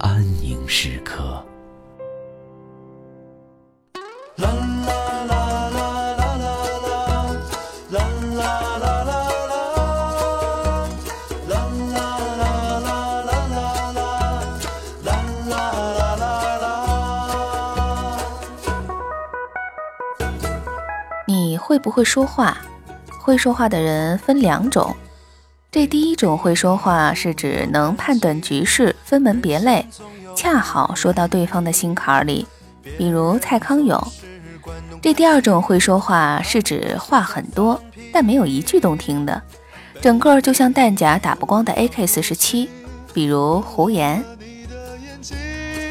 安宁时刻。啦啦啦啦啦啦啦，啦啦啦啦啦，啦啦啦啦啦啦啦，你会不会说话？会说话的人分两种。这第一种会说话，是指能判断局势，分门别类，恰好说到对方的心坎里，比如蔡康永。这第二种会说话，是指话很多，但没有一句动听的，整个就像弹夹打不光的 AK 四十七，比如胡言。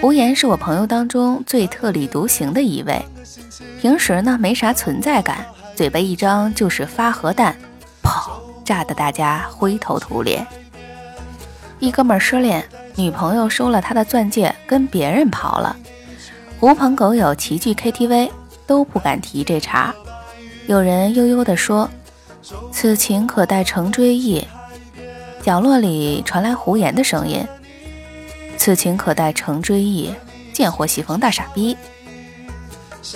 胡言是我朋友当中最特立独行的一位，平时呢没啥存在感，嘴巴一张就是发核弹，炸得大家灰头土脸。一哥们失恋，女朋友收了他的钻戒，跟别人跑了。狐朋狗友齐聚 KTV，都不敢提这茬。有人悠悠地说：“此情可待成追忆。”角落里传来胡言的声音：“此情可待成追忆。”贱货喜逢大傻逼。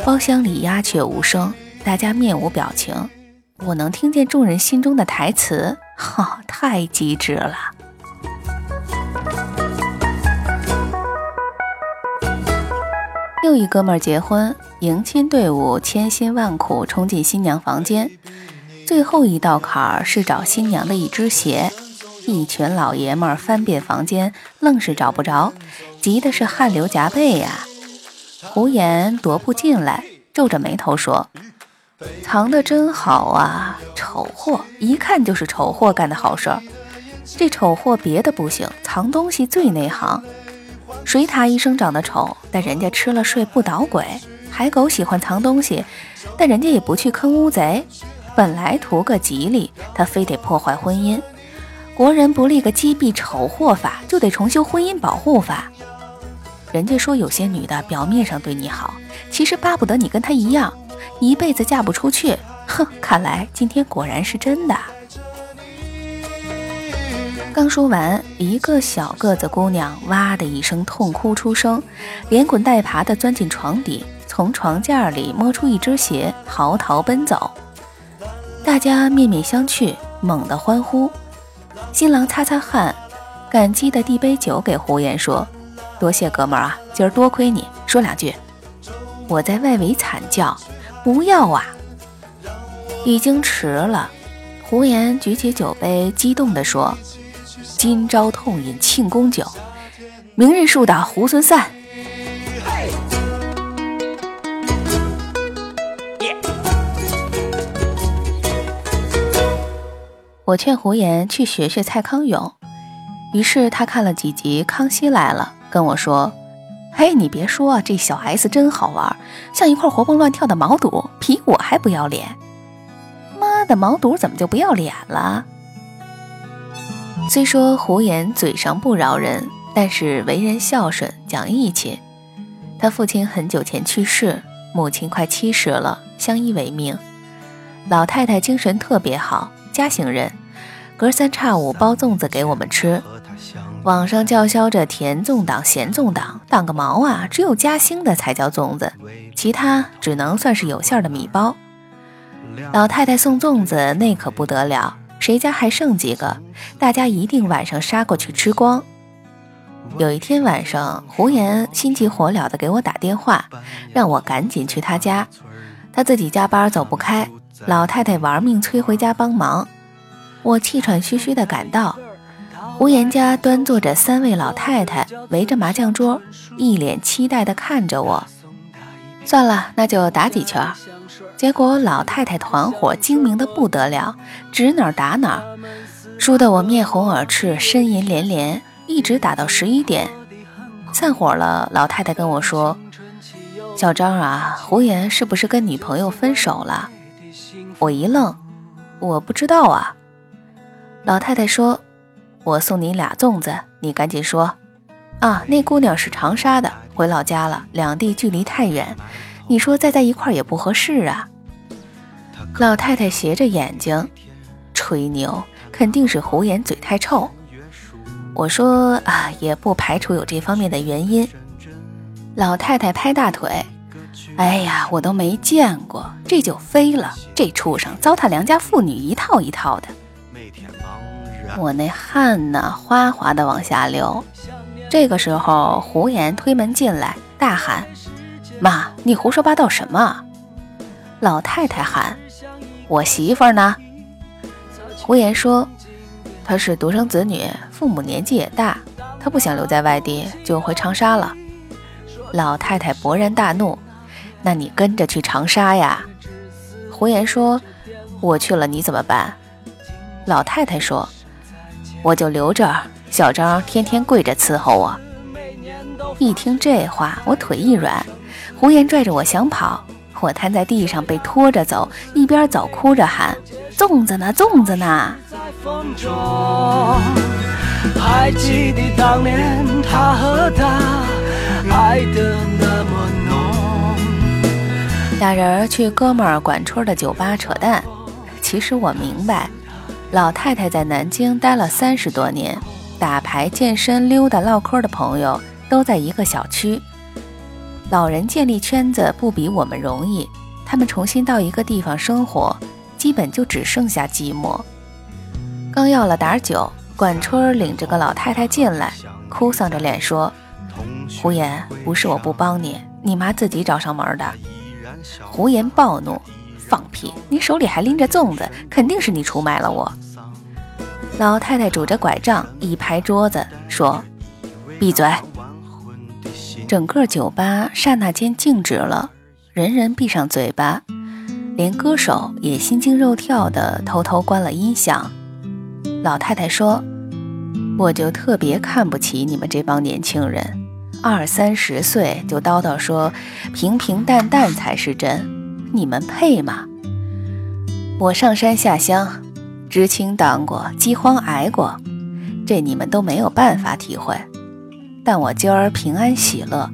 包厢里鸦雀无声，大家面无表情。我能听见众人心中的台词，哈，太机智了。又一哥们儿结婚，迎亲队伍千辛万苦冲进新娘房间，最后一道坎儿是找新娘的一只鞋。一群老爷们儿翻遍房间，愣是找不着，急的是汗流浃背呀。胡言踱步进来，皱着眉头说。藏得真好啊，丑货，一看就是丑货干的好事儿。这丑货别的不行，藏东西最内行。水獭一生长得丑，但人家吃了睡不捣鬼；海狗喜欢藏东西，但人家也不去坑乌贼。本来图个吉利，他非得破坏婚姻。国人不立个击毙丑货法，就得重修婚姻保护法。人家说有些女的表面上对你好，其实巴不得你跟她一样。一辈子嫁不出去，哼！看来今天果然是真的。刚说完，一个小个子姑娘哇的一声痛哭出声，连滚带爬的钻进床底，从床架里摸出一只鞋，嚎啕奔走。大家面面相觑，猛地欢呼。新郎擦擦汗，感激的递杯酒给胡言，说：“多谢哥们儿啊，今儿多亏你。说两句。”我在外围惨叫。不要啊！已经迟了。胡言举起酒杯，激动地说：“今朝痛饮庆功酒，明日树倒猢狲散。”我劝胡言去学学蔡康永，于是他看了几集《康熙来了》，跟我说。嘿，你别说，这小 S 真好玩，像一块活蹦乱跳的毛肚，比我还不要脸。妈的，毛肚怎么就不要脸了？虽说胡言嘴上不饶人，但是为人孝顺，讲义气。他父亲很久前去世，母亲快七十了，相依为命。老太太精神特别好，嘉兴人，隔三差五包粽子给我们吃。网上叫嚣着甜粽党、咸粽党，党个毛啊！只有嘉兴的才叫粽子，其他只能算是有馅的米包。老太太送粽子那可不得了，谁家还剩几个，大家一定晚上杀过去吃光。有一天晚上，胡言心急火燎的给我打电话，让我赶紧去他家。他自己加班走不开，老太太玩命催回家帮忙。我气喘吁吁的赶到，胡言家端坐着三位老太太，围着麻将桌，一脸期待地看着我。算了，那就打几圈。结果老太太团伙精明的不得了，指哪打哪儿，输得我面红耳赤，呻吟连连。一直打到十一点，散伙了。老太太跟我说：“小张啊，胡言是不是跟女朋友分手了？”我一愣，我不知道啊。老太太说：“我送你俩粽子，你赶紧说。”啊，那姑娘是长沙的，回老家了，两地距离太远，你说再在一块也不合适啊。老太太斜着眼睛，吹牛，肯定是胡言嘴太臭。我说啊，也不排除有这方面的原因。老太太拍大腿，哎呀，我都没见过，这就飞了。这畜生糟蹋良家妇女一套一套的。我那汗呢，哗哗的往下流。这个时候，胡言推门进来，大喊：“妈，你胡说八道什么？”老太太喊：“我媳妇呢？”胡言说。她是独生子女，父母年纪也大，她不想留在外地，就回长沙了。老太太勃然大怒：“那你跟着去长沙呀？”胡言说：“我去了，你怎么办？”老太太说：“我就留着，小张天天跪着伺候我。”一听这话，我腿一软，胡言拽着我想跑，我瘫在地上被拖着走，一边走哭着喊：“粽子呢？粽子呢？”还记得当年他和她爱的那么浓。俩人去哥们儿管春的酒吧扯淡。其实我明白，老太太在南京待了三十多年，打牌、健身、溜达、唠嗑的朋友都在一个小区。老人建立圈子不比我们容易，他们重新到一个地方生活，基本就只剩下寂寞。刚要了点酒，管春领着个老太太进来，哭丧着脸说：“胡言，不是我不帮你，你妈自己找上门的。”胡言暴怒：“放屁！你手里还拎着粽子，肯定是你出卖了我。”老太太拄着拐杖一拍桌子说：“闭嘴！”整个酒吧刹那间静止了，人人闭上嘴巴，连歌手也心惊肉跳的偷偷关了音响。老太太说：“我就特别看不起你们这帮年轻人，二三十岁就叨叨说平平淡淡才是真，你们配吗？我上山下乡，知青当过，饥荒挨过，这你们都没有办法体会。但我今儿平安喜乐，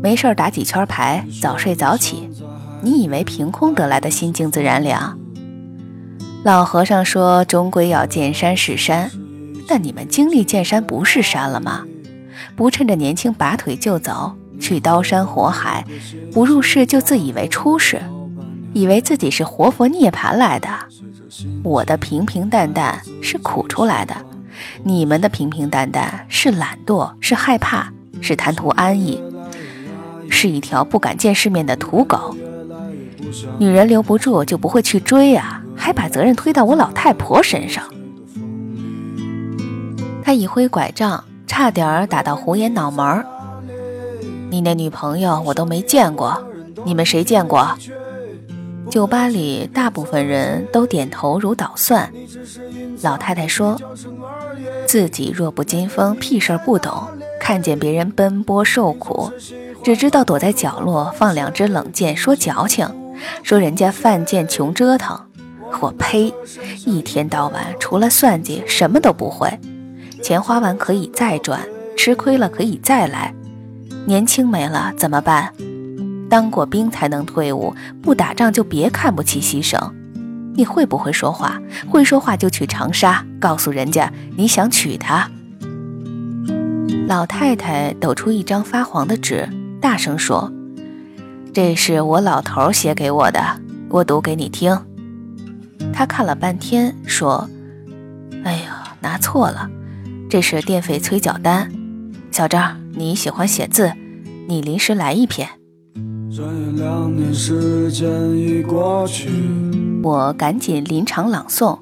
没事打几圈牌，早睡早起，你以为凭空得来的心静自然凉？”老和尚说：“终归要见山是山，但你们经历见山不是山了吗？不趁着年轻拔腿就走，去刀山火海，不入世就自以为出世，以为自己是活佛涅槃来的。我的平平淡淡是苦出来的，你们的平平淡淡是懒惰，是害怕，是贪图安逸，是一条不敢见世面的土狗。女人留不住就不会去追啊。”还把责任推到我老太婆身上。他一挥拐杖，差点打到胡言脑门儿。你那女朋友我都没见过，你们谁见过？酒吧里大部分人都点头如捣蒜。老太太说：“自己弱不禁风，屁事儿不懂，看见别人奔波受苦，只知道躲在角落放两只冷箭，说矫情，说人家犯贱穷折腾。”我呸！一天到晚除了算计什么都不会，钱花完可以再赚，吃亏了可以再来。年轻没了怎么办？当过兵才能退伍，不打仗就别看不起牺牲。你会不会说话？会说话就去长沙，告诉人家你想娶她。老太太抖出一张发黄的纸，大声说：“这是我老头写给我的，我读给你听。”他看了半天，说：“哎呀，拿错了，这是电费催缴单。小张，你喜欢写字，你临时来一篇。我赶紧临场朗诵。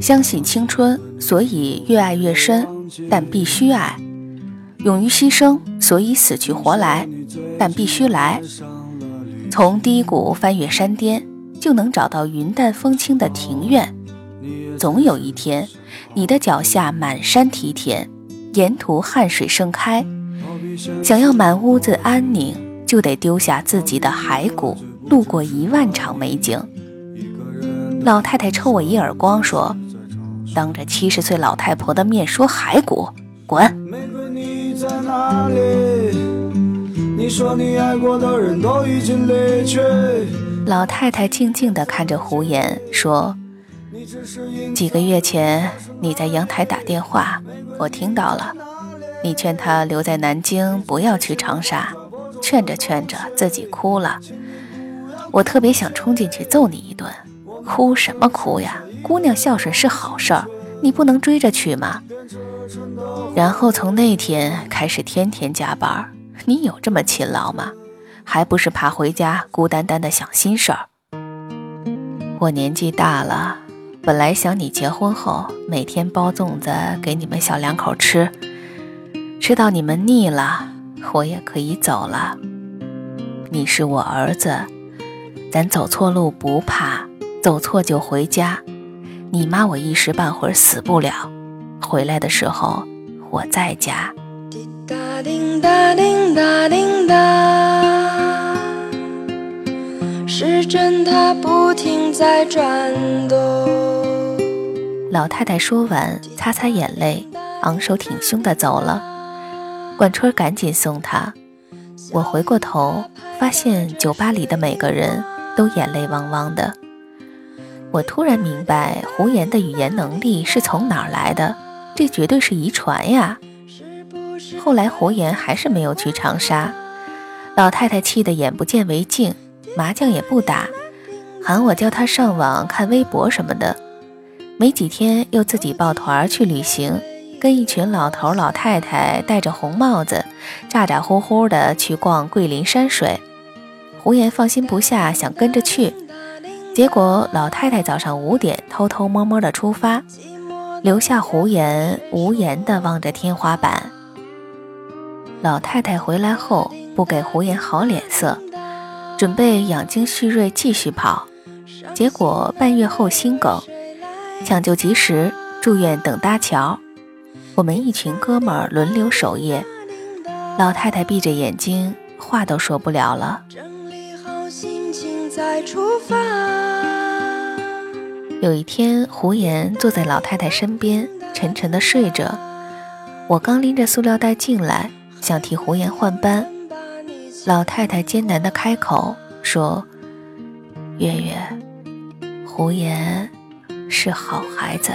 相信青春，所以越爱越深，但必须爱；勇于牺牲，所以死去活来，但必须来。从低谷翻越山巅，就能找到云淡风轻的庭院。总有一天，你的脚下满山梯田，沿途汗水盛开。想要满屋子安宁，就得丢下自己的骸骨，路过一万场美景。老太太抽我一耳光，说：“当着七十岁老太婆的面说骸骨，滚！”老太太静静地看着胡言，说：“几个月前你在阳台打电话，我听到了。你劝他留在南京，不要去长沙。劝着劝着，自己哭了。我特别想冲进去揍你一顿。哭什么哭呀？姑娘孝顺是好事儿，你不能追着去吗？然后从那天开始，天天加班。你有这么勤劳吗？”还不是怕回家孤单单的想心事儿。我年纪大了，本来想你结婚后每天包粽子给你们小两口吃，吃到你们腻了，我也可以走了。你是我儿子，咱走错路不怕，走错就回家。你妈我一时半会儿死不了，回来的时候我在家。滴答滴答滴答滴答。时针它不停在转动。老太太说完，擦擦眼泪，昂首挺胸的走了。管春赶紧送她。我回过头，发现酒吧里的每个人都眼泪汪汪的。我突然明白胡言的语言能力是从哪儿来的，这绝对是遗传呀。后来胡言还是没有去长沙，老太太气得眼不见为净。麻将也不打，喊我教他上网看微博什么的。没几天又自己抱团去旅行，跟一群老头老太太戴着红帽子，咋咋呼呼的去逛桂林山水。胡言放心不下，想跟着去，结果老太太早上五点偷偷摸摸的出发，留下胡言无言的望着天花板。老太太回来后不给胡言好脸色。准备养精蓄锐继续跑，结果半月后心梗，抢救及时住院等搭桥。我们一群哥们轮流守夜，老太太闭着眼睛，话都说不了了。有一天，胡言坐在老太太身边，沉沉的睡着。我刚拎着塑料袋进来，想替胡言换班。老太太艰难地开口说：“月月，胡言是好孩子。”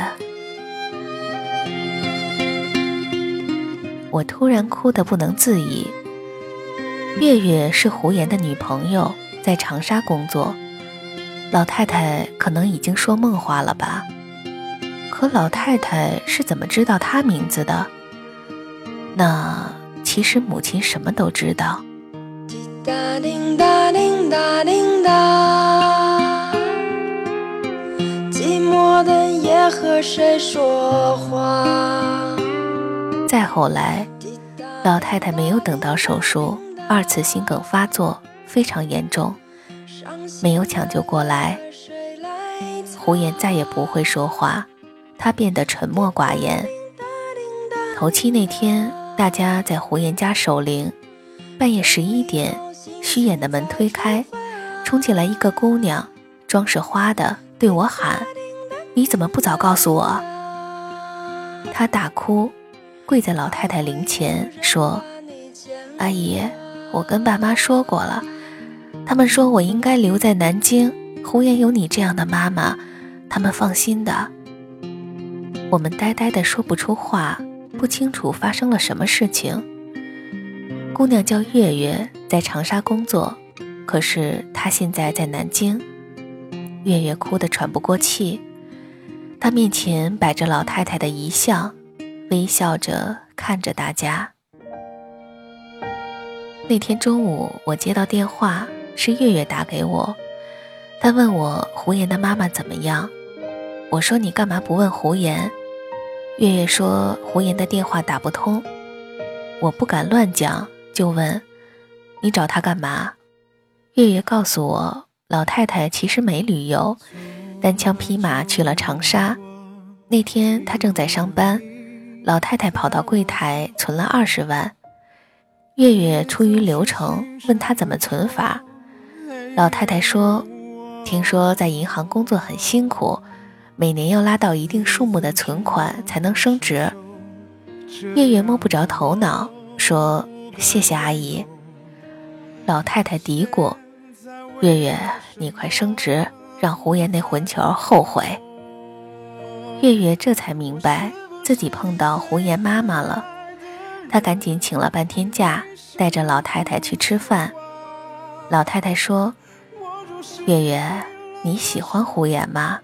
我突然哭得不能自已。月月是胡言的女朋友，在长沙工作。老太太可能已经说梦话了吧？可老太太是怎么知道他名字的？那其实母亲什么都知道。哒叮哒叮哒叮哒，寂寞的夜和谁说话？再后来，老太太没有等到手术，二次心梗发作非常严重，没有抢救过来。胡言再也不会说话，他变得沉默寡言。头七那天，大家在胡言家守灵，半夜十一点。虚掩的门推开，冲进来一个姑娘，妆是花的，对我喊：“你怎么不早告诉我？”她大哭，跪在老太太灵前说：“阿姨，我跟爸妈说过了，他们说我应该留在南京。胡言有你这样的妈妈，他们放心的。”我们呆呆的说不出话，不清楚发生了什么事情。姑娘叫月月。在长沙工作，可是他现在在南京。月月哭得喘不过气，他面前摆着老太太的遗像，微笑着看着大家。那天中午我接到电话，是月月打给我，他问我胡言的妈妈怎么样。我说你干嘛不问胡言？月月说胡言的电话打不通。我不敢乱讲，就问你找他干嘛？月月告诉我，老太太其实没旅游，单枪匹马去了长沙。那天她正在上班，老太太跑到柜台存了二十万。月月出于流程问她怎么存法，老太太说：“听说在银行工作很辛苦，每年要拉到一定数目的存款才能升职。”月月摸不着头脑，说：“谢谢阿姨。”老太太嘀咕。月月，你快升职，让胡言那混球后悔。月月这才明白自己碰到胡言妈妈了，他赶紧请了半天假，带着老太太去吃饭。老太太说：“月月，你喜欢胡言吗？”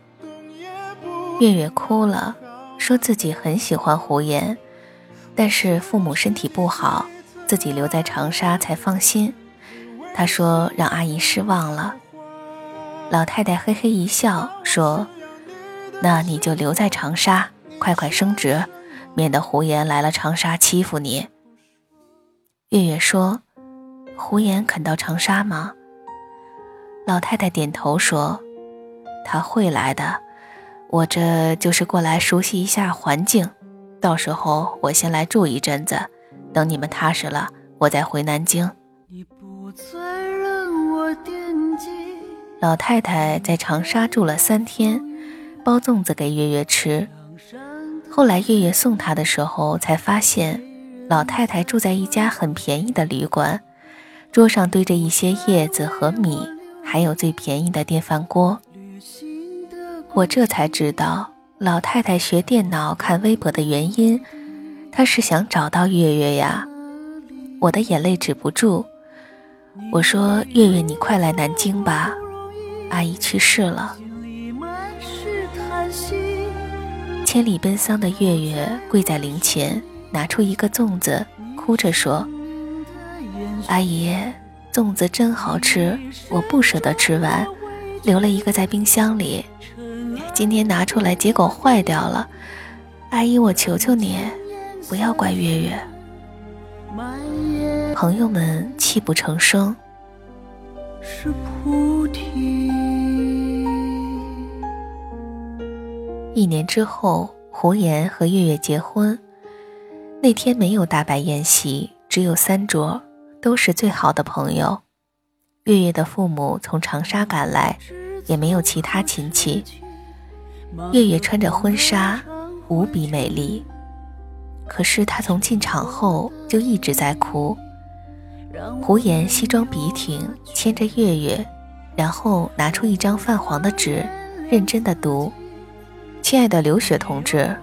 月月哭了，说自己很喜欢胡言，但是父母身体不好，自己留在长沙才放心。他说：“让阿姨失望了。”老太太嘿嘿一笑，说：“那你就留在长沙，快快升职，免得胡言来了长沙欺负你。”月月说：“胡言肯到长沙吗？”老太太点头说：“他会来的，我这就是过来熟悉一下环境，到时候我先来住一阵子，等你们踏实了，我再回南京。”老太太在长沙住了三天，包粽子给月月吃。后来月月送她的时候，才发现老太太住在一家很便宜的旅馆，桌上堆着一些叶子和米，还有最便宜的电饭锅。我这才知道老太太学电脑看微博的原因，她是想找到月月呀。我的眼泪止不住。我说：“月月，你快来南京吧，阿姨去世了。”千里奔丧的月月跪在灵前，拿出一个粽子，哭着说：“阿姨，粽子真好吃，我不舍得吃完，留了一个在冰箱里。今天拿出来，结果坏掉了。阿姨，我求求你，不要怪月月。”朋友们泣不成声。是菩提。一年之后，胡言和月月结婚。那天没有大摆宴席，只有三桌，都是最好的朋友。月月的父母从长沙赶来，也没有其他亲戚。月月穿着婚纱，无比美丽。可是她从进场后就一直在哭。胡言西装笔挺，牵着月月，然后拿出一张泛黄的纸，认真的读：“亲爱的刘雪同志，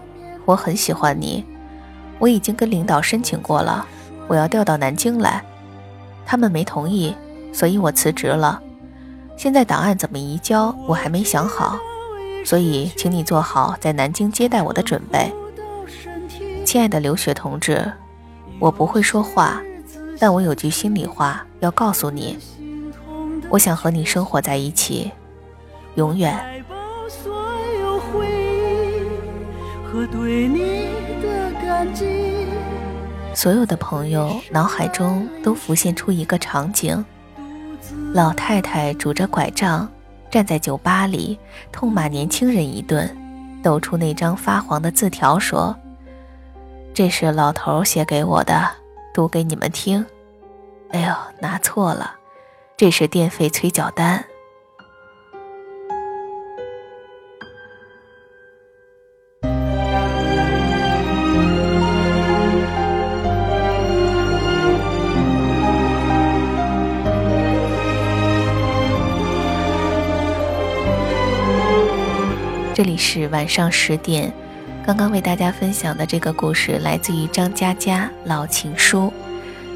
我很喜欢你，我已经跟领导申请过了，我要调到南京来，他们没同意，所以我辞职了。现在档案怎么移交，我还没想好，所以请你做好在南京接待我的准备。亲爱的刘雪同志，我不会说话。”但我有句心里话要告诉你，我想和你生活在一起，永远。和对你的感激所有的朋友脑海中都浮现出一个场景：老太太拄着拐杖站在酒吧里，痛骂年轻人一顿，抖出那张发黄的字条说：“这是老头写给我的。”读给你们听。哎呦，拿错了，这是电费催缴单。这里是晚上十点。刚刚为大家分享的这个故事来自于张嘉佳《老情书》。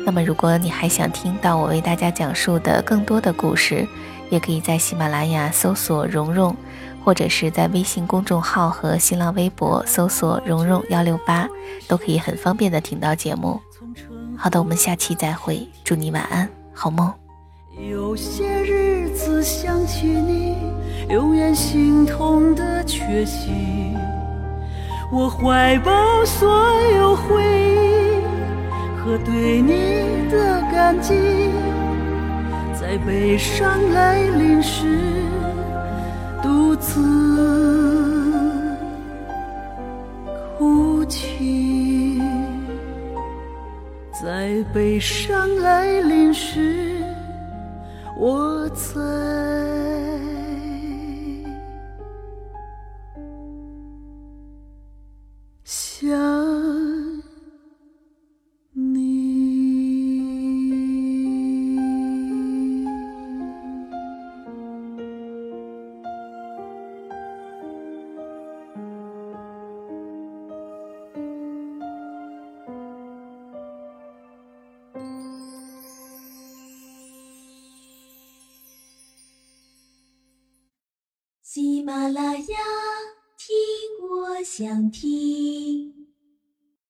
那么，如果你还想听到我为大家讲述的更多的故事，也可以在喜马拉雅搜索“蓉蓉”，或者是在微信公众号和新浪微博搜索“蓉蓉幺六八”，都可以很方便的听到节目。好的，我们下期再会，祝你晚安，好梦。有些日子想起你，永远心痛的缺席。我怀抱所有回忆和对你的感激，在悲伤来临时，独自哭泣。在悲伤来临时。我在